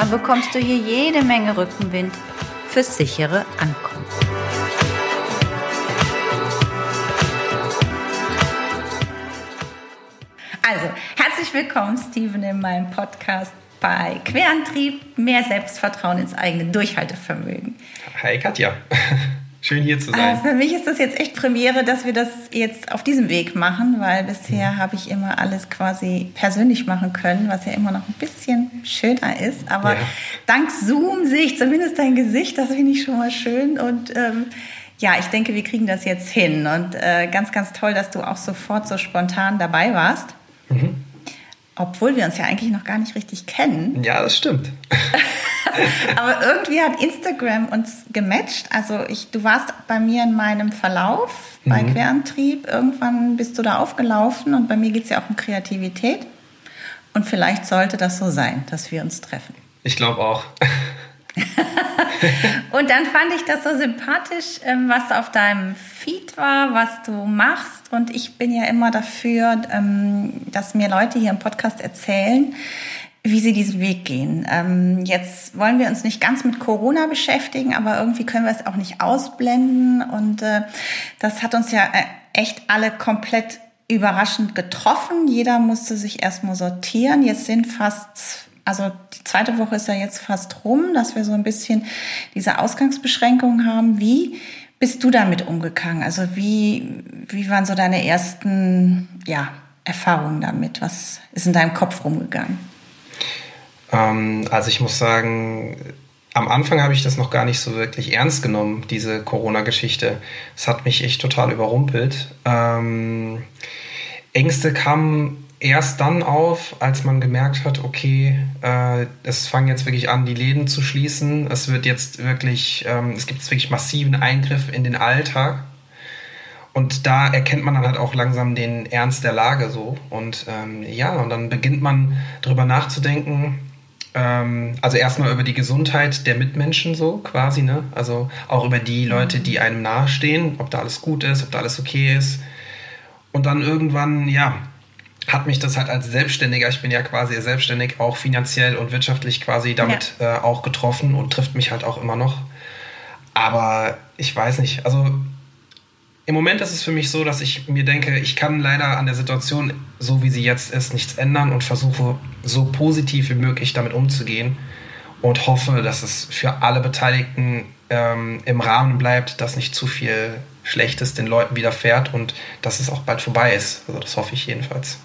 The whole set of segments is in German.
dann bekommst du hier jede Menge Rückenwind fürs sichere Ankommen. Also, herzlich willkommen, Steven, in meinem Podcast bei Querantrieb, mehr Selbstvertrauen ins eigene Durchhaltevermögen. Hi Katja, schön hier zu sein. Also für mich ist das jetzt echt Premiere, dass wir das jetzt auf diesem Weg machen, weil bisher mhm. habe ich immer alles quasi persönlich machen können, was ja immer noch ein bisschen schöner ist. Aber ja. dank Zoom sehe ich zumindest dein Gesicht, das finde ich schon mal schön und ähm, ja, ich denke, wir kriegen das jetzt hin. Und äh, ganz, ganz toll, dass du auch sofort so spontan dabei warst. Mhm. Obwohl wir uns ja eigentlich noch gar nicht richtig kennen. Ja, das stimmt. Aber irgendwie hat Instagram uns gematcht. Also ich, du warst bei mir in meinem Verlauf bei mhm. Querantrieb. Irgendwann bist du da aufgelaufen und bei mir geht es ja auch um Kreativität. Und vielleicht sollte das so sein, dass wir uns treffen. Ich glaube auch. und dann fand ich das so sympathisch, ähm, was auf deinem Feed war, was du machst. Und ich bin ja immer dafür, ähm, dass mir Leute hier im Podcast erzählen, wie sie diesen Weg gehen. Ähm, jetzt wollen wir uns nicht ganz mit Corona beschäftigen, aber irgendwie können wir es auch nicht ausblenden. Und äh, das hat uns ja äh, echt alle komplett überraschend getroffen. Jeder musste sich erstmal sortieren. Jetzt sind fast also die zweite Woche ist ja jetzt fast rum, dass wir so ein bisschen diese Ausgangsbeschränkungen haben. Wie bist du damit umgegangen? Also wie, wie waren so deine ersten ja, Erfahrungen damit? Was ist in deinem Kopf rumgegangen? Ähm, also ich muss sagen, am Anfang habe ich das noch gar nicht so wirklich ernst genommen, diese Corona-Geschichte. Es hat mich echt total überrumpelt. Ähm, Ängste kamen erst dann auf, als man gemerkt hat, okay, äh, es fangen jetzt wirklich an, die Läden zu schließen. Es wird jetzt wirklich, ähm, es gibt jetzt wirklich massiven Eingriff in den Alltag. Und da erkennt man dann halt auch langsam den Ernst der Lage so. Und ähm, ja, und dann beginnt man darüber nachzudenken, ähm, also erstmal über die Gesundheit der Mitmenschen so quasi, ne? Also auch über die Leute, die einem nahestehen, ob da alles gut ist, ob da alles okay ist. Und dann irgendwann, ja, hat mich das halt als Selbstständiger, ich bin ja quasi selbstständig, auch finanziell und wirtschaftlich quasi damit ja. äh, auch getroffen und trifft mich halt auch immer noch. Aber ich weiß nicht, also im Moment ist es für mich so, dass ich mir denke, ich kann leider an der Situation, so wie sie jetzt ist, nichts ändern und versuche so positiv wie möglich damit umzugehen und hoffe, dass es für alle Beteiligten ähm, im Rahmen bleibt, dass nicht zu viel Schlechtes den Leuten widerfährt und dass es auch bald vorbei ist. Also das hoffe ich jedenfalls.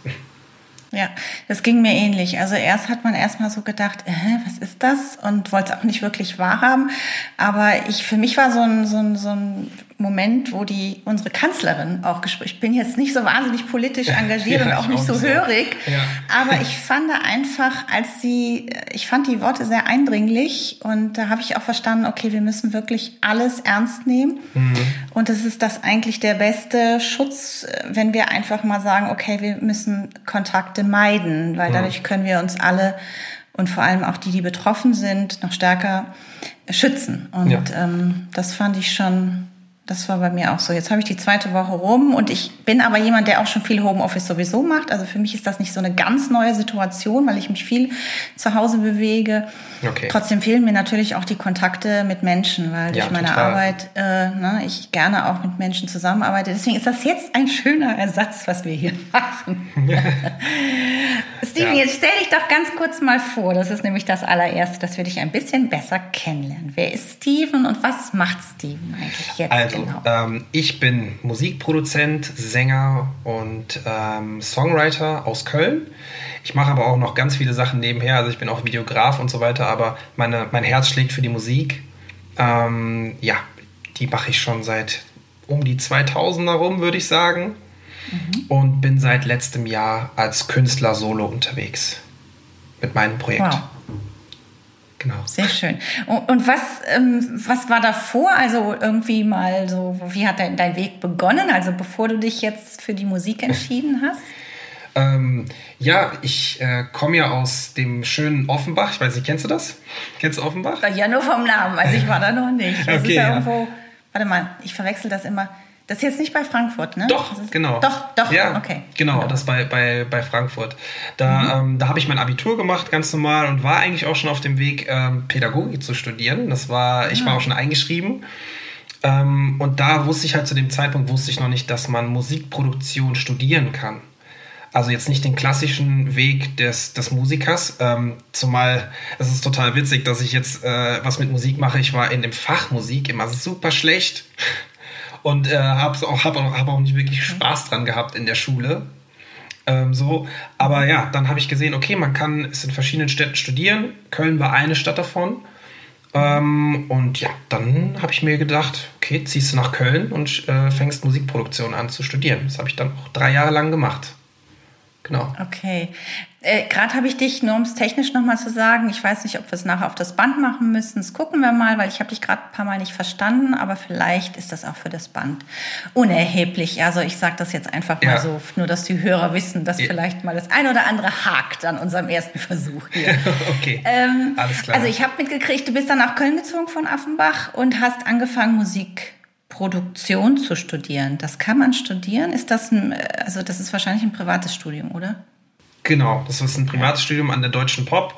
Ja, das ging mir ähnlich. Also erst hat man erstmal so gedacht, äh, was ist das? Und wollte es auch nicht wirklich wahrhaben. Aber ich, für mich war so ein, so ein, so ein Moment, wo die unsere Kanzlerin auch gesprochen. Ich bin jetzt nicht so wahnsinnig politisch engagiert ja, und auch nicht auch so hörig, ja. aber ich fand einfach, als sie, ich fand die Worte sehr eindringlich und da habe ich auch verstanden, okay, wir müssen wirklich alles ernst nehmen mhm. und es ist das eigentlich der beste Schutz, wenn wir einfach mal sagen, okay, wir müssen Kontakte meiden, weil dadurch können wir uns alle und vor allem auch die, die betroffen sind, noch stärker schützen. Und ja. ähm, das fand ich schon das war bei mir auch so. Jetzt habe ich die zweite Woche rum und ich bin aber jemand, der auch schon viel Homeoffice sowieso macht. Also für mich ist das nicht so eine ganz neue Situation, weil ich mich viel zu Hause bewege. Okay. Trotzdem fehlen mir natürlich auch die Kontakte mit Menschen, weil durch ja, meine total. Arbeit äh, ne, ich gerne auch mit Menschen zusammenarbeite. Deswegen ist das jetzt ein schöner Ersatz, was wir hier machen. Steven, ja. jetzt stell dich doch ganz kurz mal vor. Das ist nämlich das allererste, dass wir dich ein bisschen besser kennenlernen. Wer ist Steven und was macht Steven eigentlich jetzt? Also, genau. ähm, ich bin Musikproduzent, Sänger und ähm, Songwriter aus Köln. Ich mache aber auch noch ganz viele Sachen nebenher. Also ich bin auch Videograf und so weiter, aber meine, mein Herz schlägt für die Musik. Ähm, ja, die mache ich schon seit um die 2000er rum, würde ich sagen. Mhm. Und bin seit letztem Jahr als Künstler solo unterwegs mit meinem Projekt. Wow. Genau. Sehr schön. Und, was, ähm, was war davor? Also irgendwie mal so, wie hat dein, dein Weg begonnen? Also bevor du dich jetzt für die Musik entschieden hast? Ähm, ja, ich äh, komme ja aus dem schönen Offenbach. Ich weiß nicht, kennst du das? Kennst du Offenbach? Ja, nur vom Namen. Also ich war da noch nicht. Das okay, ja, ja, irgendwo. Warte mal, ich verwechsel das immer. Das ist jetzt nicht bei Frankfurt, ne? Doch, ist, genau. Doch, doch, ja, okay. Genau, das bei, bei, bei Frankfurt. Da, mhm. ähm, da habe ich mein Abitur gemacht, ganz normal, und war eigentlich auch schon auf dem Weg, ähm, Pädagogik zu studieren. Das war, ich war Ah. auch schon eingeschrieben. Ähm, und da wusste ich halt zu dem Zeitpunkt, wusste ich noch nicht, dass man Musikproduktion studieren kann. Also jetzt nicht den klassischen Weg des, des Musikers, ähm, zumal es ist total witzig, dass ich jetzt äh, was mit Musik mache. Ich war in dem Fach Musik immer super schlecht und äh, habe auch, hab auch, hab auch nicht wirklich Spaß dran gehabt in der Schule. Ähm, so, aber ja, dann habe ich gesehen, okay, man kann es in verschiedenen Städten studieren. Köln war eine Stadt davon. Ähm, und ja, dann habe ich mir gedacht, okay, ziehst du nach Köln und äh, fängst Musikproduktion an zu studieren. Das habe ich dann auch drei Jahre lang gemacht. Genau. Okay. Äh, Gerade habe ich dich, nur um es technisch nochmal zu sagen, ich weiß nicht, ob wir es nachher auf das Band machen müssen. Das gucken wir mal, weil ich habe dich gerade ein paar Mal nicht verstanden, aber vielleicht ist das auch für das Band unerheblich. Also ich sage das jetzt einfach mal Ja. so, nur dass die Hörer wissen, dass Ja. vielleicht mal das ein oder andere hakt an unserem ersten Versuch hier. okay. Ähm, Alles klar. Also ich habe mitgekriegt, du bist dann nach Köln gezogen von Affenbach und hast angefangen, Musikproduktion zu studieren. Das kann man studieren? Ist das ein, also das ist wahrscheinlich ein privates Studium, oder? Genau, das ist ein Privatstudium an der Deutschen Pop.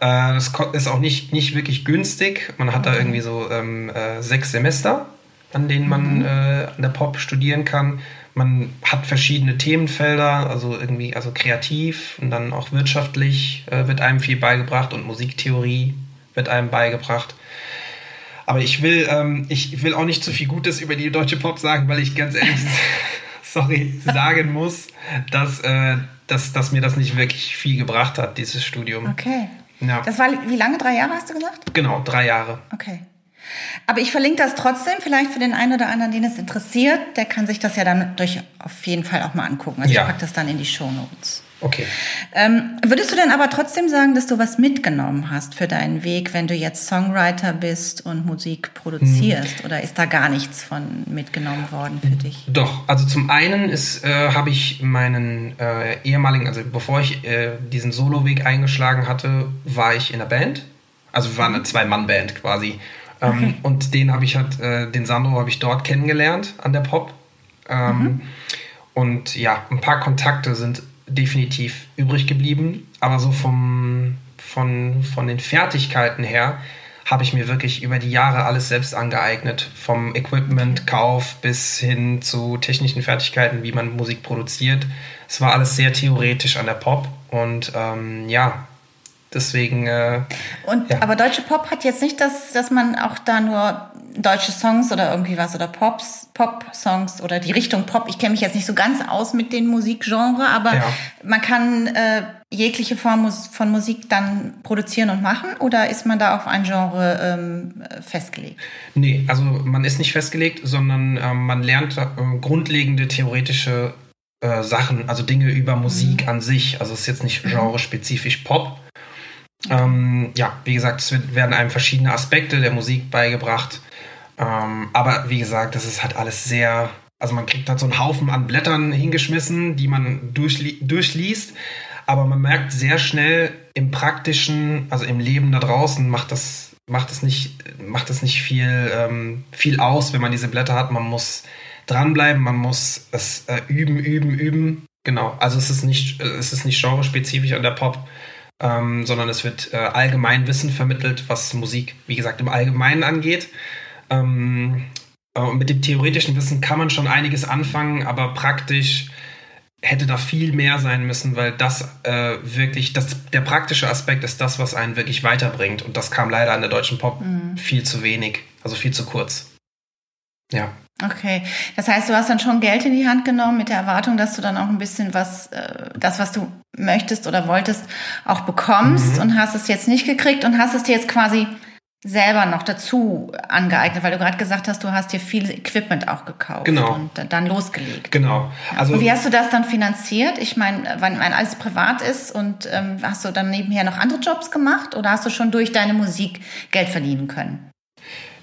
Äh, Das ist auch nicht, nicht wirklich günstig. Man hat da irgendwie so ähm, äh, sechs Semester, an denen man äh, an der Pop studieren kann. Man hat verschiedene Themenfelder, also irgendwie, also kreativ und dann auch wirtschaftlich äh, wird einem viel beigebracht und Musiktheorie wird einem beigebracht. Aber ich will, ähm, ich will auch nicht zu viel Gutes über die deutsche Pop sagen, weil ich ganz ehrlich, sorry, sagen muss, dass, äh, dass, dass mir das nicht wirklich viel gebracht hat, dieses Studium. Okay. Ja. Das war wie lange? Drei Jahre hast du gesagt? Genau, drei Jahre. Okay. Aber ich verlinke das trotzdem, vielleicht für den einen oder anderen, den es interessiert. Der kann sich das ja dann durch auf jeden Fall auch mal angucken. Also Ja. ich packe das dann in die Show Notes. Okay. Ähm, würdest du denn aber trotzdem sagen, dass du was mitgenommen hast für deinen Weg, wenn du jetzt Songwriter bist und Musik produzierst? Hm. Oder ist da gar nichts von mitgenommen worden für dich? Doch, also zum einen ist, äh, habe ich meinen äh, ehemaligen, also bevor ich äh, diesen Soloweg eingeschlagen hatte, war ich in einer Band. Also wir waren eine Zwei-Mann-Band quasi. Ähm, Und den habe ich halt, äh, den Sandro habe ich dort kennengelernt an der Pop. Ähm, Und ja, ein paar Kontakte sind definitiv übrig geblieben, aber so vom, von, von den Fertigkeiten her habe ich mir wirklich über die Jahre alles selbst angeeignet. Vom Equipment-Kauf bis hin zu technischen Fertigkeiten, wie man Musik produziert. Es war alles sehr theoretisch an der Pop und ähm, ja, deswegen. Äh, Und, Ja. Aber deutsche Pop hat jetzt nicht das, dass man auch da nur deutsche Songs oder irgendwie was oder Pops, Pop-Songs oder die Richtung Pop. Ich kenne mich jetzt nicht so ganz aus mit den Musikgenre, aber Ja. man kann äh, jegliche Form von Musik dann produzieren und machen oder ist man da auf ein Genre ähm, äh, festgelegt? Nee, also man ist nicht festgelegt, sondern ähm, man lernt äh, grundlegende theoretische äh, Sachen, also Dinge über Musik an sich. Also es ist jetzt nicht genre-spezifisch Pop. Ähm, ja, wie gesagt, es werden einem verschiedene Aspekte der Musik beigebracht. Ähm, aber wie gesagt, das ist halt alles sehr. Also man kriegt halt so einen Haufen an Blättern hingeschmissen, die man durchli durchliest. Aber man merkt sehr schnell im praktischen, also im Leben da draußen, macht das, macht das nicht, macht das nicht viel, ähm, viel aus, wenn man diese Blätter hat. Man muss dranbleiben, man muss es äh, üben, üben, üben. Genau. Also es ist nicht, äh, es ist nicht genrespezifisch an der Pop, ähm, sondern es wird äh, Allgemeinwissen vermittelt, was Musik, wie gesagt, im Allgemeinen angeht. Ähm, äh, und mit dem theoretischen Wissen kann man schon einiges anfangen, aber praktisch hätte da viel mehr sein müssen, weil das äh, wirklich, das, der praktische Aspekt ist das, was einen wirklich weiterbringt. Und das kam leider an der deutschen Pop viel zu wenig, also viel zu kurz. Ja. Okay, das heißt, du hast dann schon Geld in die Hand genommen mit der Erwartung, dass du dann auch ein bisschen was, äh, das, was du möchtest oder wolltest, auch bekommst Mhm. und hast es jetzt nicht gekriegt und hast es dir jetzt quasi selber noch dazu angeeignet, weil du gerade gesagt hast, du hast dir viel Equipment auch gekauft genau. und dann losgelegt. Genau. Also und wie hast du das dann finanziert? Ich meine, wenn alles privat ist und ähm, hast du dann nebenher noch andere Jobs gemacht oder hast du schon durch deine Musik Geld verdienen können?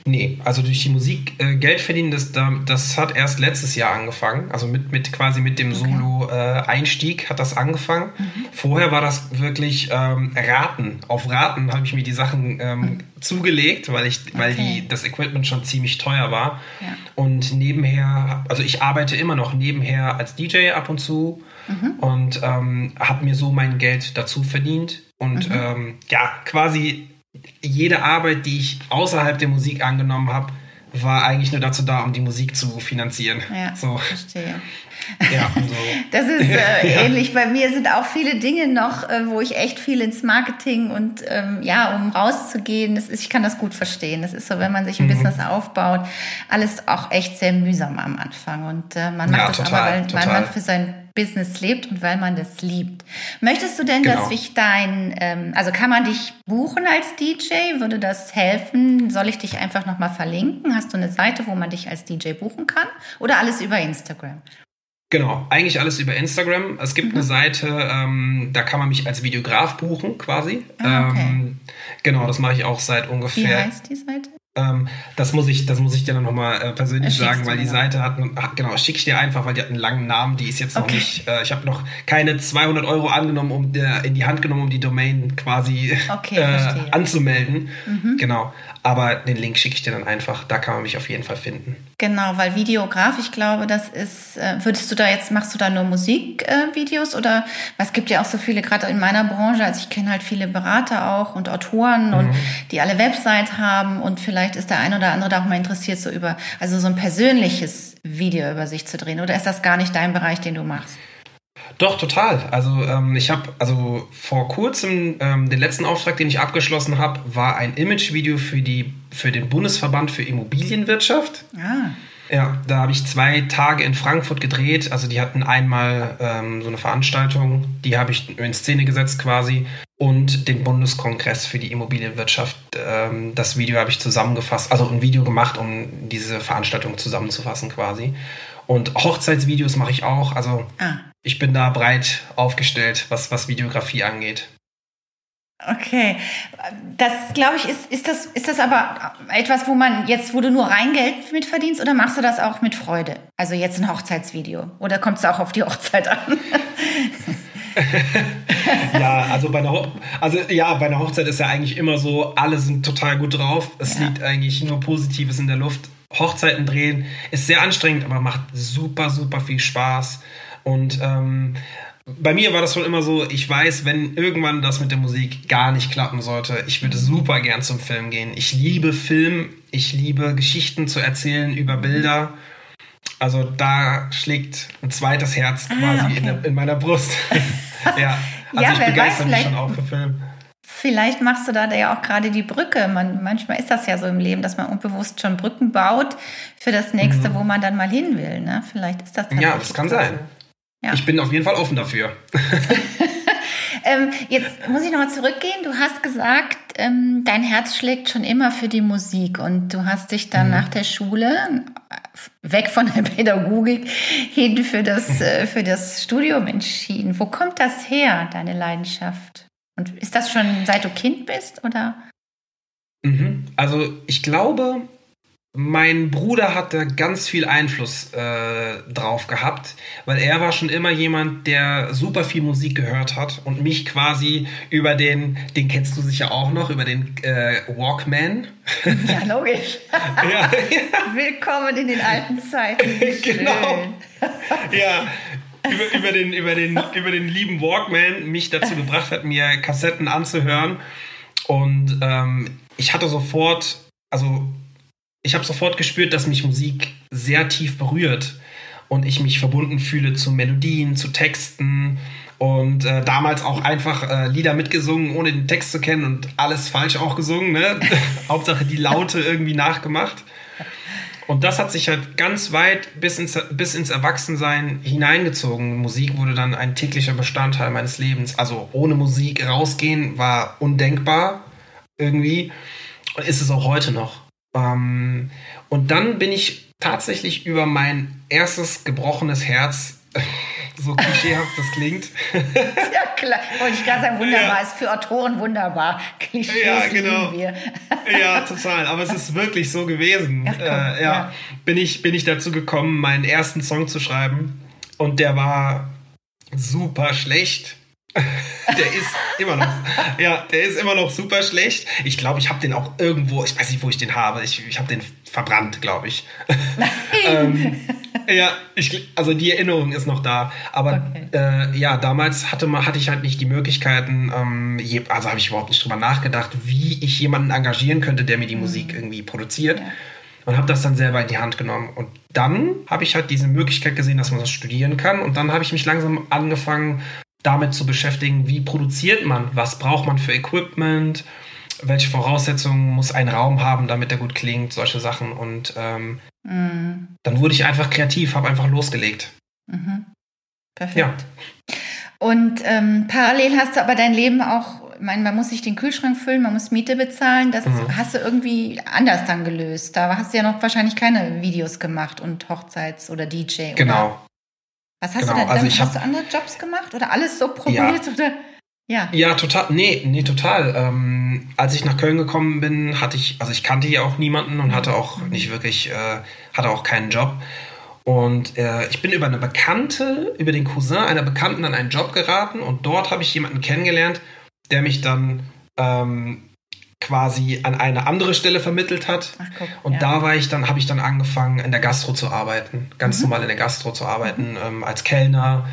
Nee, also durch die Musik äh, Geld verdienen, das, das hat erst letztes Jahr angefangen. Also mit, mit quasi mit dem okay. Solo-Einstieg äh, hat das angefangen. Mhm. Vorher war das wirklich ähm, Raten. Auf Raten habe ich mir die Sachen ähm, mhm. zugelegt, weil ich, weil okay. die, das Equipment schon ziemlich teuer war. Ja. Und nebenher, also ich arbeite immer noch nebenher als DJ ab und zu mhm. und ähm, habe mir so mein Geld dazu verdient. Und mhm. ähm, ja, quasi jede Arbeit, die ich außerhalb der Musik angenommen habe, war eigentlich nur dazu da, um die Musik zu finanzieren. Ja, so. verstehe. Ja, so. Das ist äh, ja. ähnlich. Bei mir sind auch viele Dinge noch, äh, wo ich echt viel ins Marketing und ähm, ja, um rauszugehen, das ist, ich kann das gut verstehen. Das ist so, wenn man sich ein mhm. Business aufbaut, alles auch echt sehr mühsam am Anfang. Und äh, man macht ja, das total, aber, weil, weil man für sein Business lebt und weil man das liebt. Möchtest du denn, genau. dass ich dein, ähm, also kann man dich buchen als DJ? Würde das helfen? Soll ich dich einfach nochmal verlinken? Hast du eine Seite, wo man dich als DJ buchen kann? Oder alles über Instagram? Genau, eigentlich alles über Instagram. Es gibt mhm. eine Seite, ähm, da kann man mich als Videograf buchen, quasi. Ah, okay. ähm, genau, das mache ich auch seit ungefähr. Wie heißt die Seite? Ähm, das muss ich, das muss ich dir dann nochmal äh, persönlich sagen, weil die Seite hat, genau, schicke ich dir einfach, weil die hat einen langen Namen, die ist jetzt noch okay. nicht, äh, ich habe noch keine 200 Euro angenommen, um äh, in die Hand genommen, um die Domain quasi okay, äh, anzumelden. Mhm. Genau, aber den Link schicke ich dir dann einfach, da kann man mich auf jeden Fall finden. Genau, weil Videograf, ich glaube, das ist, äh, würdest du da jetzt, machst du da nur Musikvideos oder, es gibt ja auch so viele, gerade in meiner Branche, also ich kenne halt viele Berater auch und Autoren mhm. und die alle Website haben und vielleicht vielleicht ist der ein oder andere da auch mal interessiert, so über, also so ein persönliches Video über sich zu drehen. Oder ist das gar nicht dein Bereich, den du machst? Doch, total. Also ähm, ich habe, also vor kurzem, ähm, den letzten Auftrag, den ich abgeschlossen habe, war ein Imagevideo für, die, für den Bundesverband für Immobilienwirtschaft. Ah. Ja, da habe ich zwei Tage in Frankfurt gedreht. Also die hatten einmal ähm, so eine Veranstaltung, die habe ich in Szene gesetzt quasi. Und den Bundeskongress für die Immobilienwirtschaft. Ähm, das Video habe ich zusammengefasst, also ein Video gemacht, um diese Veranstaltung zusammenzufassen quasi. Und Hochzeitsvideos mache ich auch. Also ah. ich bin da breit aufgestellt, was, was Videografie angeht. Okay, das glaube ich, ist, ist, das, ist das aber etwas, wo man jetzt, wo du nur rein Geld mit verdienst oder machst du das auch mit Freude? Also jetzt ein Hochzeitsvideo oder kommst du auch auf die Hochzeit an? ja, also bei, einer also ja, bei einer Hochzeit ist ja eigentlich immer so, alle sind total gut drauf. Es ja. liegt eigentlich nur Positives in der Luft. Hochzeiten drehen ist sehr anstrengend, aber macht super, super viel Spaß. Und ähm, bei mir war das schon immer so, ich weiß, wenn irgendwann das mit der Musik gar nicht klappen sollte, ich würde super gern zum Film gehen. Ich liebe Film, ich liebe Geschichten zu erzählen über Bilder. Also da schlägt ein zweites Herz ah, quasi okay. in, in, meiner Brust. ja, also ja, ich begeistere mich schon auch für Film. Vielleicht machst du da ja auch gerade die Brücke. Man, manchmal ist das ja so im Leben, dass man unbewusst schon Brücken baut für das nächste, mhm. wo man dann mal hin will. Ne? Vielleicht ist das Ja, das kann sein. Ja. Ich bin auf jeden Fall offen dafür. ähm, jetzt muss ich nochmal zurückgehen. Du hast gesagt, ähm, dein Herz schlägt schon immer für die Musik und du hast dich dann mhm. nach der Schule weg von der Pädagogik hin für das, äh, für das Studium entschieden. Wo kommt das her, deine Leidenschaft? Und ist das schon seit du Kind bist oder? Mhm. Also ich glaube, mein Bruder hatte ganz viel Einfluss äh, drauf gehabt, weil er war schon immer jemand, der super viel Musik gehört hat und mich quasi über den, den kennst du sicher auch noch, über den äh, Walkman. Ja, logisch. ja, ja. Willkommen in den alten Zeiten. genau. ja, über, über, den, über, den, über den lieben Walkman mich dazu gebracht hat, mir Kassetten anzuhören. Und ähm, ich hatte sofort, also ich habe sofort gespürt, dass mich Musik sehr tief berührt und ich mich verbunden fühle zu Melodien, zu Texten und äh, damals auch einfach äh, Lieder mitgesungen, ohne den Text zu kennen und alles falsch auch gesungen. Ne? Hauptsache die Laute irgendwie nachgemacht. Und das hat sich halt ganz weit bis ins, bis ins Erwachsensein hineingezogen. Musik wurde dann ein täglicher Bestandteil meines Lebens. Also ohne Musik rausgehen war undenkbar irgendwie. ist es auch heute noch. Ähm, und dann bin ich tatsächlich über mein erstes gebrochenes Herz so klischeehaft das klingt. ja, klar. Wollte ich gerade sagen, wunderbar. Ja. Ist für Autoren wunderbar. Klischees ja, genau. wir. ja, total. Aber es ist wirklich so gewesen. Ach, komm, äh, ja. ja. Bin, ich, bin ich dazu gekommen, meinen ersten Song zu schreiben. Und der war super schlecht. der ist immer noch, ja, der ist immer noch super schlecht. Ich glaube, ich habe den auch irgendwo, ich weiß nicht, wo ich den habe. Ich, ich habe den verbrannt, glaube ich. ähm, ja, ich, also die Erinnerung ist noch da. Aber okay. äh, ja, damals hatte, man, hatte ich halt nicht die Möglichkeiten, ähm, je, also habe ich überhaupt nicht drüber nachgedacht, wie ich jemanden engagieren könnte, der mir die mhm. Musik irgendwie produziert. Ja. Und habe das dann selber in die Hand genommen. Und dann habe ich halt diese Möglichkeit gesehen, dass man das studieren kann. Und dann habe ich mich langsam angefangen, damit zu beschäftigen, wie produziert man, was braucht man für Equipment, welche Voraussetzungen muss ein Raum haben, damit er gut klingt, solche Sachen. Und ähm, mhm. dann wurde ich einfach kreativ, habe einfach losgelegt. Mhm. Perfekt. Ja. Und ähm, parallel hast du aber dein Leben auch, ich meine, man muss sich den Kühlschrank füllen, man muss Miete bezahlen. Das mhm. hast du irgendwie anders dann gelöst. Da hast du ja noch wahrscheinlich keine Videos gemacht und Hochzeits- oder DJ. Genau. Oder? Was hast genau. du denn? Also hast du andere Jobs gemacht oder alles so probiert? Ja. Oder? Ja. Ja, total. Nee, nee, total. Ähm, als ich nach Köln gekommen bin, hatte ich, also ich kannte hier auch niemanden und hatte auch nicht wirklich, äh, hatte auch keinen Job. Und äh, ich bin über eine Bekannte, über den Cousin einer Bekannten an einen Job geraten und dort habe ich jemanden kennengelernt, der mich dann ähm, quasi an eine andere Stelle vermittelt hat. Ach, guck, und ja. da war ich dann, habe ich dann angefangen, in der Gastro zu arbeiten. Ganz mhm. normal in der Gastro zu arbeiten, ähm, als Kellner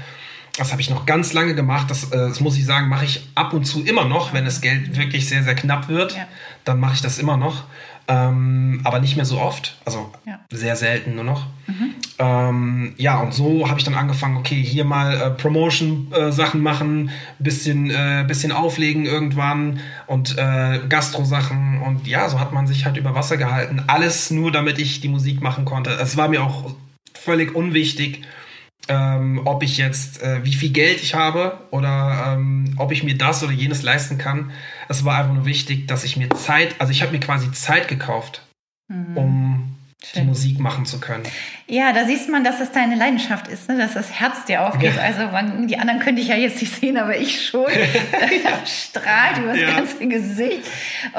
das habe ich noch ganz lange gemacht. Das, äh, das muss ich sagen, mache ich ab und zu immer noch, wenn das Geld wirklich sehr, sehr knapp wird. Ja. Dann mache ich das immer noch. Ähm, aber nicht mehr so oft. Also ja. sehr selten nur noch. Mhm. Ähm, ja, und so habe ich dann angefangen, okay, hier mal äh, Promotion-Sachen äh, machen, bisschen, äh, bisschen auflegen irgendwann und äh, Gastro-Sachen. Und ja, so hat man sich halt über Wasser gehalten. Alles nur, damit ich die Musik machen konnte. Es war mir auch völlig unwichtig ähm, ob ich jetzt, äh, wie viel Geld ich habe oder ähm, ob ich mir das oder jenes leisten kann. Es war einfach nur wichtig, dass ich mir Zeit, also ich habe mir quasi Zeit gekauft, mhm. um Schön. die Musik machen zu können. Ja, da siehst man, dass das deine Leidenschaft ist, ne? dass das Herz dir aufgeht. Ja. Also man, die anderen könnte ich ja jetzt nicht sehen, aber ich schon. strahlt über das ja. ganze Gesicht.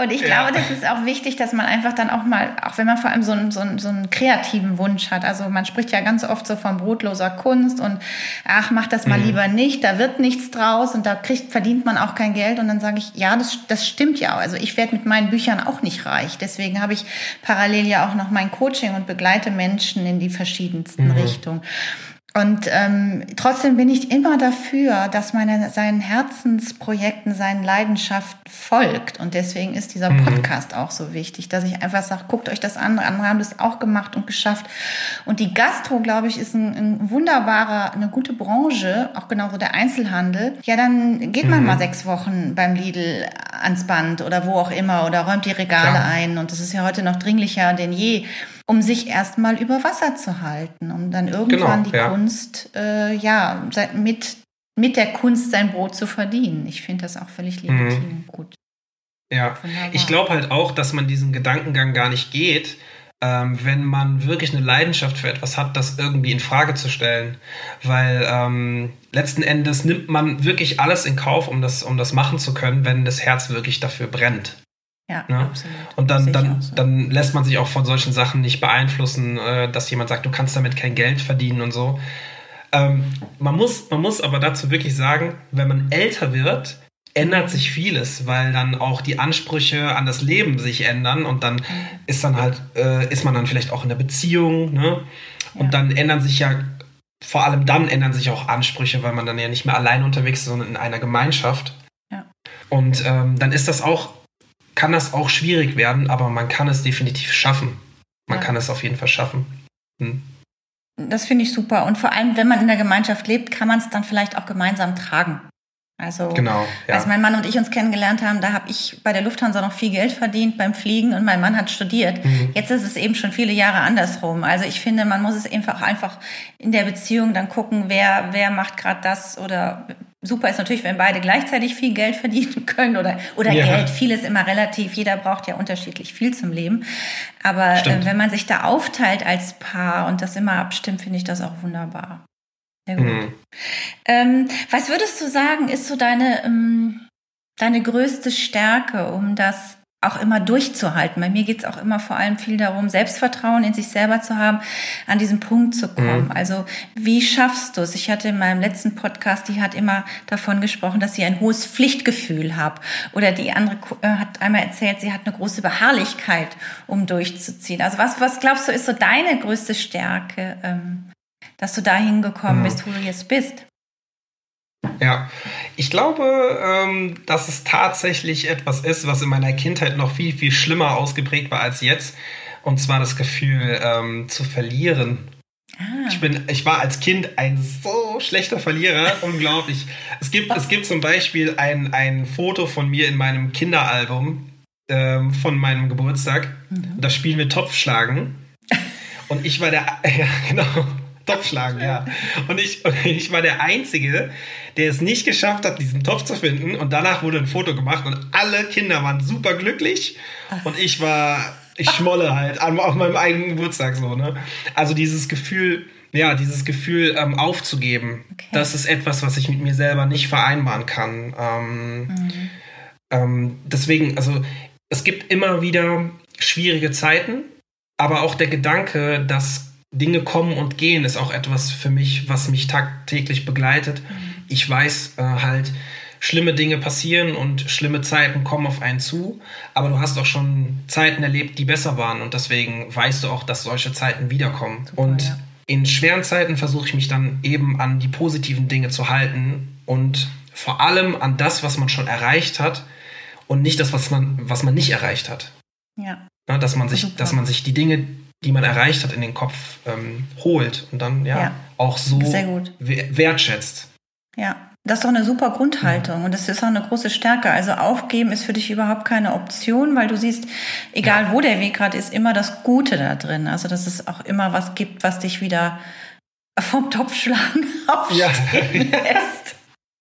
Und ich ja. glaube, das ist auch wichtig, dass man einfach dann auch mal, auch wenn man vor allem so einen, so, einen, so einen kreativen Wunsch hat. Also man spricht ja ganz oft so von brotloser Kunst und ach, mach das mal mhm. lieber nicht, da wird nichts draus und da kriegt, verdient man auch kein Geld. Und dann sage ich, ja, das, das stimmt ja. Also ich werde mit meinen Büchern auch nicht reich. Deswegen habe ich parallel ja auch noch meinen Coach Coaching und begleite Menschen in die verschiedensten mhm. Richtungen. Und ähm, trotzdem bin ich immer dafür, dass man seinen Herzensprojekten, seinen Leidenschaften folgt. Und deswegen ist dieser mhm. Podcast auch so wichtig, dass ich einfach sage, guckt euch das an. Andere haben das auch gemacht und geschafft. Und die Gastro, glaube ich, ist ein, ein wunderbarer, eine gute Branche, auch genauso der Einzelhandel. Ja, dann geht man mhm. mal sechs Wochen beim Lidl ans Band oder wo auch immer oder räumt die Regale Klar. ein. Und das ist ja heute noch dringlicher denn je um sich erstmal über Wasser zu halten, um dann irgendwann genau, die ja. Kunst, äh, ja, mit, mit der Kunst sein Brot zu verdienen. Ich finde das auch völlig mhm. legitim mhm. und gut. Ja, Wunderbar. ich glaube halt auch, dass man diesen Gedankengang gar nicht geht, ähm, wenn man wirklich eine Leidenschaft für etwas hat, das irgendwie in Frage zu stellen. Weil ähm, letzten Endes nimmt man wirklich alles in Kauf, um das, um das machen zu können, wenn das Herz wirklich dafür brennt. Ja, ne? absolut. Und dann, dann, so. dann lässt man sich auch von solchen Sachen nicht beeinflussen, äh, dass jemand sagt, du kannst damit kein Geld verdienen und so. Ähm, man, muss, man muss aber dazu wirklich sagen, wenn man älter wird, ändert sich vieles, weil dann auch die Ansprüche an das Leben sich ändern und dann mhm. ist dann halt, äh, ist man dann vielleicht auch in der Beziehung, ne? Und ja. dann ändern sich ja, vor allem dann ändern sich auch Ansprüche, weil man dann ja nicht mehr allein unterwegs ist, sondern in einer Gemeinschaft. Ja. Und ähm, dann ist das auch kann das auch schwierig werden, aber man kann es definitiv schaffen. Man ja. kann es auf jeden Fall schaffen. Hm. Das finde ich super. Und vor allem, wenn man in der Gemeinschaft lebt, kann man es dann vielleicht auch gemeinsam tragen. Also, genau, ja. als mein Mann und ich uns kennengelernt haben, da habe ich bei der Lufthansa noch viel Geld verdient beim Fliegen und mein Mann hat studiert. Mhm. Jetzt ist es eben schon viele Jahre andersrum. Also ich finde, man muss es einfach einfach in der Beziehung dann gucken, wer wer macht gerade das oder super ist natürlich, wenn beide gleichzeitig viel Geld verdienen können oder, oder ja. Geld. Viel ist immer relativ. Jeder braucht ja unterschiedlich viel zum Leben. Aber äh, wenn man sich da aufteilt als Paar und das immer abstimmt, finde ich das auch wunderbar. Sehr gut. Mhm. Ähm, was würdest du sagen, ist so deine, ähm, deine größte Stärke, um das auch immer durchzuhalten. Bei mir geht es auch immer vor allem viel darum, Selbstvertrauen in sich selber zu haben, an diesen Punkt zu kommen. Mhm. Also wie schaffst du es? Ich hatte in meinem letzten Podcast, die hat immer davon gesprochen, dass sie ein hohes Pflichtgefühl hat. Oder die andere äh, hat einmal erzählt, sie hat eine große Beharrlichkeit, um durchzuziehen. Also was, was glaubst du, ist so deine größte Stärke, ähm, dass du dahin gekommen mhm. bist, wo du jetzt bist? Ja, ich glaube, ähm, dass es tatsächlich etwas ist, was in meiner Kindheit noch viel, viel schlimmer ausgeprägt war als jetzt. Und zwar das Gefühl ähm, zu verlieren. Ah. Ich, bin, ich war als Kind ein so schlechter Verlierer, unglaublich. Es gibt, es gibt zum Beispiel ein, ein Foto von mir in meinem Kinderalbum ähm, von meinem Geburtstag. Mhm. Da spielen wir Topfschlagen. Und ich war der, ja, genau. Topf schlagen, ja. Und ich, ich war der Einzige, der es nicht geschafft hat, diesen Topf zu finden. Und danach wurde ein Foto gemacht und alle Kinder waren super glücklich. Und ich war, ich schmolle halt auf meinem eigenen Geburtstag so, ne? Also dieses Gefühl, ja, dieses Gefühl ähm, aufzugeben, okay. das ist etwas, was ich mit mir selber nicht vereinbaren kann. Ähm, mhm. ähm, deswegen, also es gibt immer wieder schwierige Zeiten, aber auch der Gedanke, dass Dinge kommen und gehen ist auch etwas für mich, was mich tagtäglich begleitet. Mhm. Ich weiß äh, halt, schlimme Dinge passieren und schlimme Zeiten kommen auf einen zu, aber du hast auch schon Zeiten erlebt, die besser waren und deswegen weißt du auch, dass solche Zeiten wiederkommen. Super, und ja. in schweren Zeiten versuche ich mich dann eben an die positiven Dinge zu halten und vor allem an das, was man schon erreicht hat und nicht das, was man, was man nicht erreicht hat. Ja. Na, dass man sich, dass man sich die Dinge, die man erreicht hat, in den Kopf ähm, holt und dann ja, ja. auch so wertschätzt. Ja, das ist doch eine super Grundhaltung ja. und das ist auch eine große Stärke. Also aufgeben ist für dich überhaupt keine Option, weil du siehst, egal ja. wo der Weg gerade ist, immer das Gute da drin. Also dass es auch immer was gibt, was dich wieder vom Topf schlagen aufstehen ja. lässt.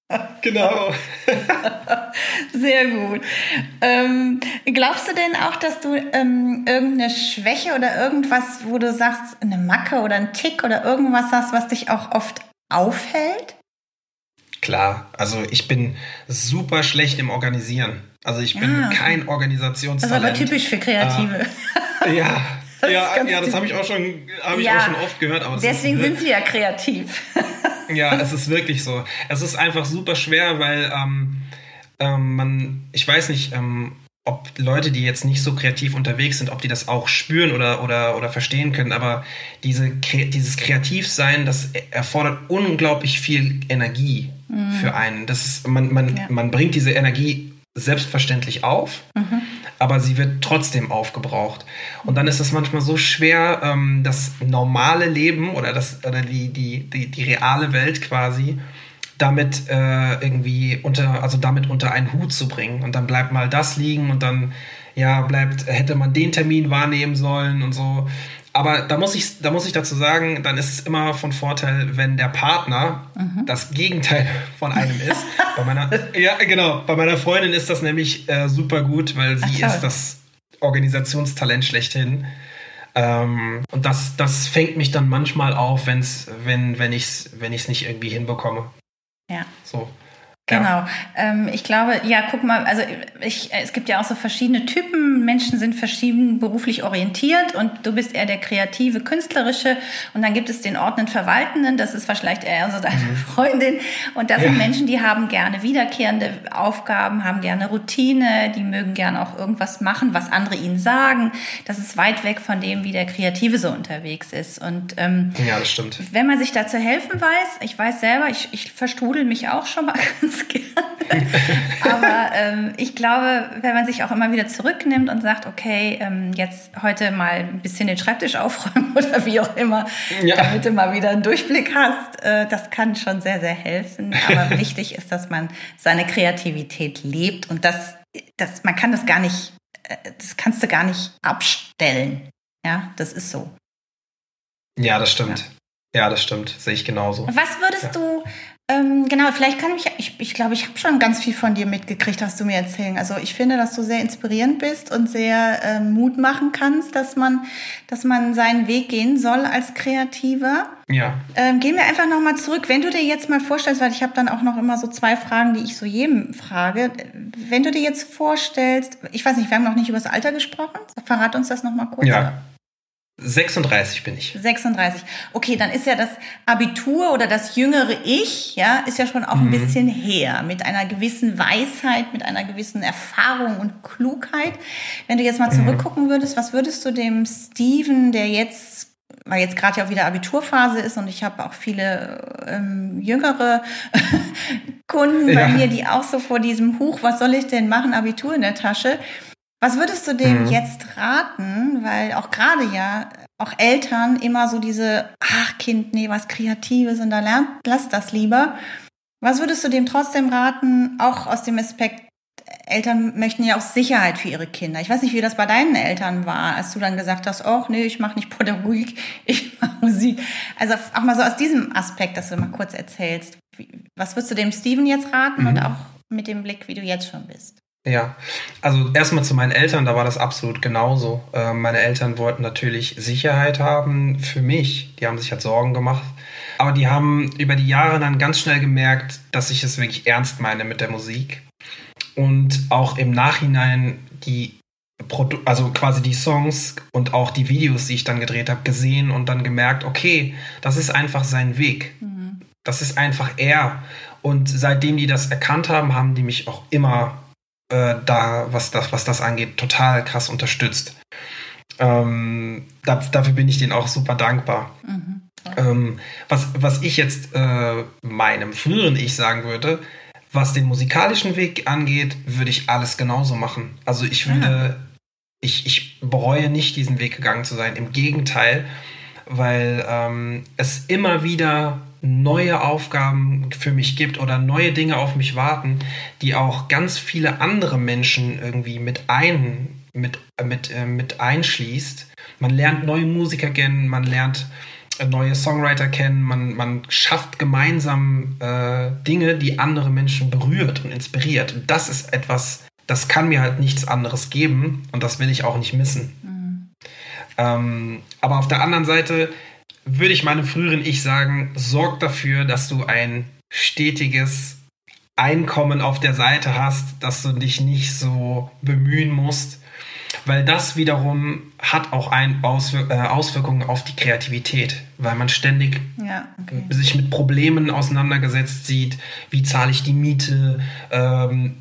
Genau. Sehr gut. Ähm, glaubst du denn auch, dass du ähm, irgendeine Schwäche oder irgendwas, wo du sagst, eine Macke oder ein Tick oder irgendwas hast, was dich auch oft aufhält? Klar, also ich bin super schlecht im Organisieren. Also ich bin ah, kein Organisationstalent. Das ist aber typisch für Kreative. Äh, ja, das ja, ja, das habe ich auch schon, habe ja, ich auch schon oft gehört. Aber deswegen sind sie ja kreativ. Ja, es ist wirklich so. Es ist einfach super schwer, weil ähm, ähm, man, ich weiß nicht, ähm, ob Leute, die jetzt nicht so kreativ unterwegs sind, ob die das auch spüren oder, oder, oder verstehen können, aber diese, dieses Kreativsein, das erfordert unglaublich viel Energie mhm. für einen. Das ist, man, man, ja. man bringt diese Energie selbstverständlich auf, mhm. Aber sie wird trotzdem aufgebraucht. Und dann ist es manchmal so schwer, ähm, das normale Leben oder, das, oder die, die, die, die reale Welt quasi damit äh, irgendwie unter, also damit unter einen Hut zu bringen. Und dann bleibt mal das liegen und dann ja, bleibt, hätte man den Termin wahrnehmen sollen und so. Aber da muss ich, da muss ich dazu sagen, dann ist es immer von Vorteil, wenn der Partner mhm. das Gegenteil von einem ist. bei meiner, ja, genau. Bei meiner Freundin ist das nämlich äh, super gut, weil sie Ach, ist das Organisationstalent schlechthin. Ähm, und das, das fängt mich dann manchmal auf, wenn's, wenn, wenn ich es wenn nicht irgendwie hinbekomme. Ja. So. Genau. Ähm, ich glaube, ja, guck mal, also ich, es gibt ja auch so verschiedene Typen. Menschen sind verschieden beruflich orientiert und du bist eher der kreative, künstlerische. Und dann gibt es den ordnenden Verwaltenden, das ist vielleicht eher so deine mhm. Freundin. Und das ja. sind Menschen, die haben gerne wiederkehrende Aufgaben, haben gerne Routine, die mögen gerne auch irgendwas machen, was andere ihnen sagen. Das ist weit weg von dem, wie der Kreative so unterwegs ist. Und ähm, ja, das stimmt. Wenn man sich dazu helfen weiß, ich weiß selber, ich, ich verstrudel mich auch schon mal ganz ganz gerne. Aber ähm, ich glaube, wenn man sich auch immer wieder zurücknimmt und sagt, okay, ähm, jetzt heute mal ein bisschen den Schreibtisch aufräumen oder wie auch immer, ja. damit du mal wieder einen Durchblick hast, äh, das kann schon sehr, sehr helfen. Aber wichtig ist, dass man seine Kreativität lebt und das, das, man kann das gar nicht, äh, das kannst du gar nicht abstellen. Ja, das ist so. Ja, das stimmt. Ja. Ja, das stimmt, sehe ich genauso. Was würdest ja. du Ähm, genau, vielleicht kann ich, ich, ich glaube, ich habe schon ganz viel von dir mitgekriegt, was du mir erzählen. Also ich finde, dass du sehr inspirierend bist und sehr äh, Mut machen kannst, dass man, dass man seinen Weg gehen soll als Kreativer. Ja. Ähm, gehen wir einfach nochmal zurück. Wenn du dir jetzt mal vorstellst, weil ich habe dann auch noch immer so zwei Fragen, die ich so jedem frage. Wenn du dir jetzt vorstellst, ich weiß nicht, wir haben noch nicht über das Alter gesprochen. Verrat uns das nochmal kurz. Ja. 36 bin ich. 36. Okay, dann ist ja das Abitur oder das jüngere Ich, ja, ist ja schon auch ein mhm. bisschen her, mit einer gewissen Weisheit, mit einer gewissen Erfahrung und Klugheit. Wenn du jetzt mal zurückgucken würdest, was würdest du dem Steven, der jetzt, weil jetzt gerade ja auch wieder Abiturphase ist und ich habe auch viele ähm, jüngere Kunden ja. bei mir, die auch so vor diesem Huch, was soll ich denn machen, Abitur in der Tasche, was würdest du dem mhm. jetzt raten? Weil auch gerade ja auch Eltern immer so diese, ach Kind, nee, was Kreatives und da lernt, lass das lieber. Was würdest du dem trotzdem raten, auch aus dem Aspekt, Eltern möchten ja auch Sicherheit für ihre Kinder. Ich weiß nicht, wie das bei deinen Eltern war, als du dann gesagt hast, oh nee, ich mache nicht Pädagogik, ich mache Musik. Also auch mal so aus diesem Aspekt, dass du mal kurz erzählst. Was würdest du dem Steven jetzt raten mhm. und auch mit dem Blick, wie du jetzt schon bist? Ja, also erstmal zu meinen Eltern, da war das absolut genauso. Äh, meine Eltern wollten natürlich Sicherheit haben für mich. Die haben sich halt Sorgen gemacht. Aber die haben über die Jahre dann ganz schnell gemerkt, dass ich es wirklich ernst meine mit der Musik. Und auch im Nachhinein die, Produ also quasi die Songs und auch die Videos, die ich dann gedreht habe, gesehen und dann gemerkt, okay, das ist einfach sein Weg. Mhm. Das ist einfach er. Und seitdem die das erkannt haben, haben die mich auch immer äh, da, was das, was das angeht, total krass unterstützt. Ähm, da, dafür bin ich denen auch super dankbar. Mhm. Ähm, was, was ich jetzt äh, meinem früheren Ich sagen würde, was den musikalischen Weg angeht, würde ich alles genauso machen. Also ich würde, ja. ich, ich bereue nicht, diesen Weg gegangen zu sein. Im Gegenteil, weil ähm, es immer wieder neue Aufgaben für mich gibt oder neue Dinge auf mich warten, die auch ganz viele andere Menschen irgendwie mit ein mit mit äh, mit einschließt. Man lernt neue Musiker kennen, man lernt äh, neue Songwriter kennen, man, man schafft gemeinsam äh, Dinge, die andere Menschen berührt und inspiriert. Und das ist etwas, das kann mir halt nichts anderes geben und das will ich auch nicht missen. Mhm. Ähm, aber auf der anderen Seite würde ich meinem früheren Ich sagen, sorg dafür, dass du ein stetiges Einkommen auf der Seite hast, dass du dich nicht so bemühen musst, weil das wiederum hat auch ein Auswir äh, Auswirkungen auf die Kreativität, weil man ständig ja, okay. sich mit Problemen auseinandergesetzt sieht. Wie zahle ich die Miete? Ähm,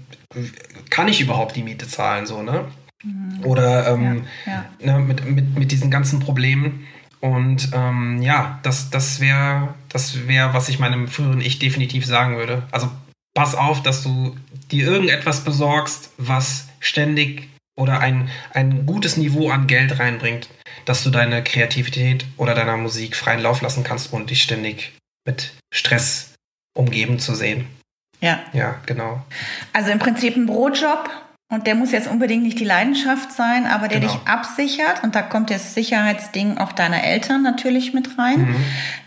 kann ich überhaupt die Miete zahlen? So, ne? Mhm. Oder ähm, ja, ja. Ne, mit, mit, mit diesen ganzen Problemen. Und ähm, ja, das, das wäre, das wär, was ich meinem früheren Ich definitiv sagen würde. Also pass auf, dass du dir irgendetwas besorgst, was ständig oder ein, ein gutes Niveau an Geld reinbringt, dass du deine Kreativität oder deiner Musik freien Lauf lassen kannst und dich ständig mit Stress umgeben zu sehen. Ja. Ja, genau. Also im Prinzip ein Brotjob, und der muss jetzt unbedingt nicht die Leidenschaft sein, aber der genau. dich absichert. Und da kommt das Sicherheitsding auch deiner Eltern natürlich mit rein, mhm.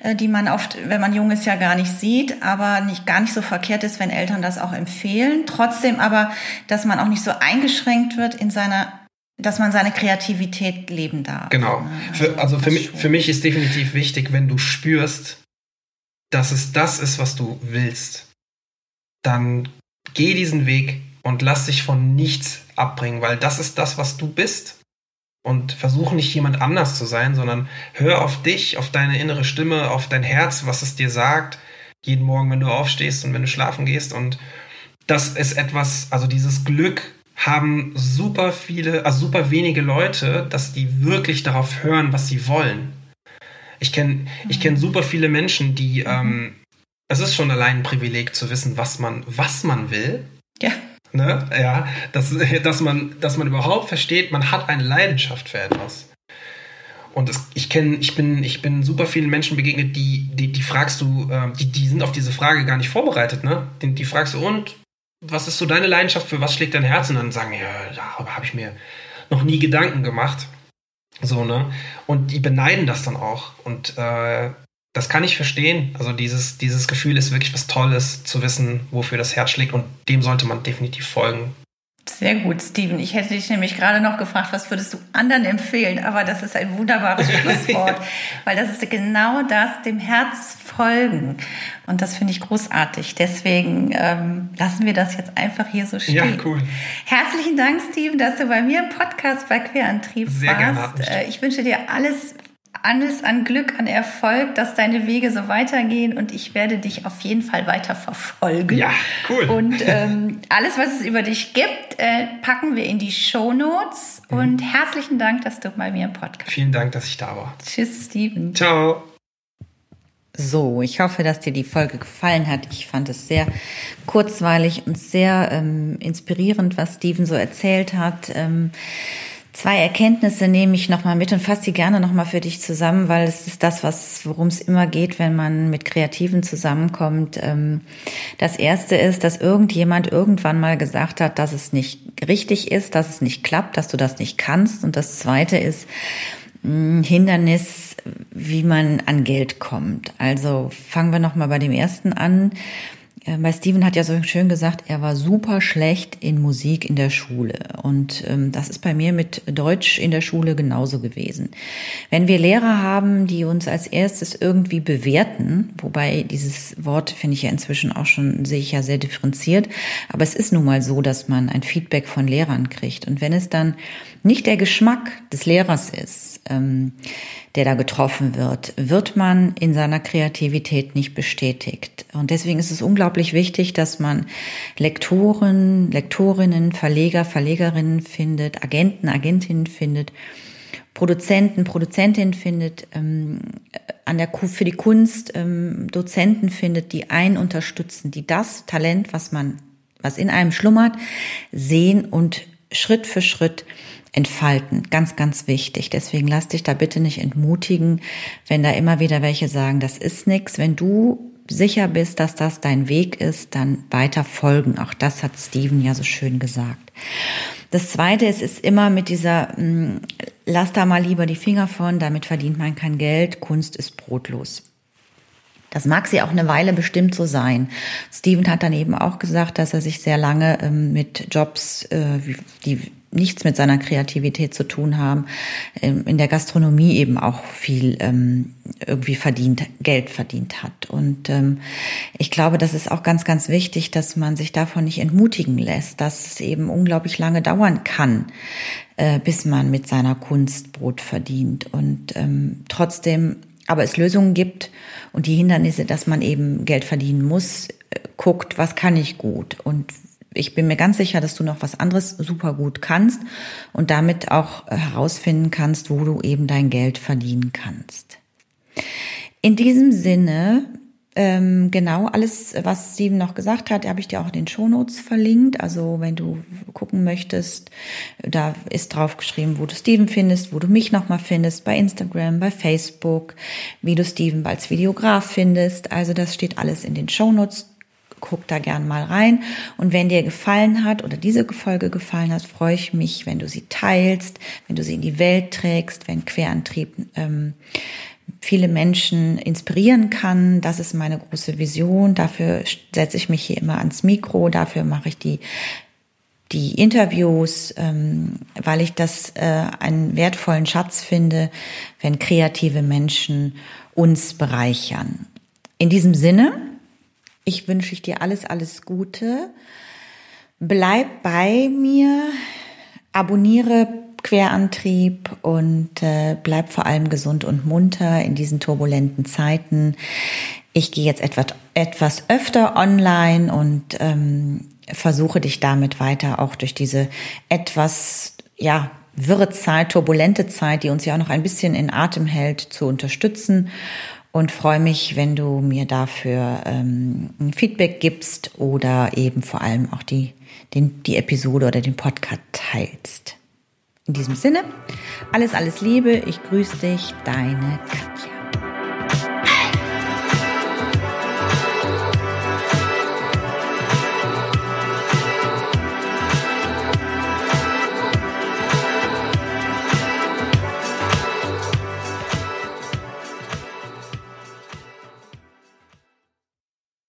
Äh, die man oft, wenn man jung ist, ja gar nicht sieht, aber nicht gar nicht so verkehrt ist, wenn Eltern das auch empfehlen. Trotzdem aber, dass man auch nicht so eingeschränkt wird in seiner dass man seine Kreativität leben darf. Genau. Also, für, also für, mich, für mich ist definitiv wichtig, wenn du spürst, dass es das ist, was du willst, dann geh diesen Weg, und lass dich von nichts abbringen, weil das ist das, was du bist. Und versuche nicht jemand anders zu sein, sondern hör auf dich, auf deine innere Stimme, auf dein Herz, was es dir sagt, jeden Morgen, wenn du aufstehst und wenn du schlafen gehst. Und das ist etwas, also dieses Glück haben super viele, also super wenige Leute, dass die wirklich darauf hören, was sie wollen. Ich kenne ich kenn super viele Menschen, die, ähm, es ist schon allein ein Privileg zu wissen, was man, was man will. Ja. Ne? Ja, dass, dass, man, dass man überhaupt versteht, man hat eine Leidenschaft für etwas. Und es, ich kenne, ich bin, ich bin super vielen Menschen begegnet, die, die, die fragst du, äh, die, die sind auf diese Frage gar nicht vorbereitet, ne? Die, die fragst du, und was ist so deine Leidenschaft, für was schlägt dein Herz? Und dann sagen, ja, darüber habe ich mir noch nie Gedanken gemacht. So, ne? Und die beneiden das dann auch. Und äh, das kann ich verstehen. Also dieses, dieses Gefühl ist wirklich was Tolles, zu wissen, wofür das Herz schlägt und dem sollte man definitiv folgen. Sehr gut, Steven. Ich hätte dich nämlich gerade noch gefragt, was würdest du anderen empfehlen? Aber das ist ein wunderbares Schlusswort, weil das ist genau das, dem Herz folgen. Und das finde ich großartig. Deswegen ähm, lassen wir das jetzt einfach hier so stehen. Ja, cool. Herzlichen Dank, Steven, dass du bei mir im Podcast bei Querantrieb Sehr warst. Gerne, äh, ich wünsche dir alles alles an Glück, an Erfolg, dass deine Wege so weitergehen und ich werde dich auf jeden Fall weiter verfolgen. Ja, cool. Und ähm, alles, was es über dich gibt, äh, packen wir in die Show Notes. Mhm. Und herzlichen Dank, dass du bei mir im Podcast. Vielen Dank, dass ich da war. Tschüss, Steven. Ciao. So, ich hoffe, dass dir die Folge gefallen hat. Ich fand es sehr kurzweilig und sehr ähm, inspirierend, was Steven so erzählt hat. Ähm, Zwei Erkenntnisse nehme ich nochmal mit und fasse die gerne nochmal für dich zusammen, weil es ist das, was, worum es immer geht, wenn man mit Kreativen zusammenkommt. Ähm, das erste ist, dass irgendjemand irgendwann mal gesagt hat, dass es nicht richtig ist, dass es nicht klappt, dass du das nicht kannst. Und das zweite ist, Hindernis, wie man an Geld kommt. Also fangen wir nochmal bei dem ersten an. Bei Steven hat ja so schön gesagt, er war super schlecht in Musik in der Schule. Und ähm, das ist bei mir mit Deutsch in der Schule genauso gewesen. Wenn wir Lehrer haben, die uns als erstes irgendwie bewerten, wobei dieses Wort finde ich ja inzwischen auch schon, sehe ich ja sehr differenziert, aber es ist nun mal so, dass man ein Feedback von Lehrern kriegt. Und wenn es dann nicht der Geschmack des Lehrers ist, ähm, der da getroffen wird, wird man in seiner Kreativität nicht bestätigt. Und deswegen ist es unglaublich wichtig, dass man Lektoren, Lektorinnen, Verleger, Verlegerinnen findet, Agenten, Agentinnen findet, Produzenten, Produzentinnen findet, ähm, an der für die Kunst ähm, Dozenten findet, die einen unterstützen, die das Talent, was man, was in einem schlummert, sehen und Schritt für Schritt entfalten. Ganz, ganz wichtig. Deswegen lass dich da bitte nicht entmutigen, wenn da immer wieder welche sagen, das ist nichts. Wenn du sicher bist, dass das dein Weg ist, dann weiter folgen. Auch das hat Steven ja so schön gesagt. Das zweite ist, ist immer mit dieser, mh, hm, lass da mal lieber die Finger von, damit verdient man kein Geld, Kunst ist brotlos. Das mag sie auch eine Weile bestimmt so sein. Steven hat dann eben auch gesagt, dass er sich sehr lange ähm, mit Jobs, äh, die nichts mit seiner Kreativität zu tun haben, ähm, in der Gastronomie eben auch viel ähm, irgendwie verdient, Geld verdient hat. Und ähm, ich glaube, das ist auch ganz, ganz wichtig, dass man sich davon nicht entmutigen lässt, dass es eben unglaublich lange dauern kann, äh, bis man mit seiner Kunst Brot verdient. Und ähm, trotzdem aber es Lösungen gibt und die Hindernisse, dass man eben Geld verdienen muss, äh, guckt, was kann ich gut und ich bin mir ganz sicher, dass du noch was anderes super gut kannst und damit auch äh, herausfinden kannst, wo du eben dein Geld verdienen kannst. In diesem Sinne, ähm, genau alles, was Steven noch gesagt hat, habe ich dir auch in den Shownotes verlinkt. Also wenn du gucken möchtest, da ist drauf geschrieben, wo du Steven findest, wo du mich nochmal findest, bei Instagram, bei Facebook, wie du Steven als Videograf findest. Also das steht alles in den Shownotes guck da gern mal rein. Und wenn dir gefallen hat oder diese Folge gefallen hat, freue ich mich, wenn du sie teilst, wenn du sie in die Welt trägst, wenn Querantrieb ähm, viele Menschen inspirieren kann. Das ist meine große Vision. Dafür setze ich mich hier immer ans Mikro. Dafür mache ich die die Interviews, ähm, weil ich das äh, einen wertvollen Schatz finde, wenn kreative Menschen uns bereichern. In diesem Sinne ich wünsche ich dir alles, alles Gute. Bleib bei mir, abonniere Querantrieb und äh, bleib vor allem gesund und munter in diesen turbulenten Zeiten. Ich gehe jetzt etwas, etwas öfter online und ähm, versuche dich damit weiter auch durch diese etwas, ja, wirre Zeit, turbulente Zeit, die uns ja auch noch ein bisschen in Atem hält, zu unterstützen und freue mich, wenn du mir dafür ähm, Feedback gibst oder eben vor allem auch die, den, die Episode oder den Podcast teilst. In diesem Sinne, alles, alles Liebe, ich grüße dich, deine Katja.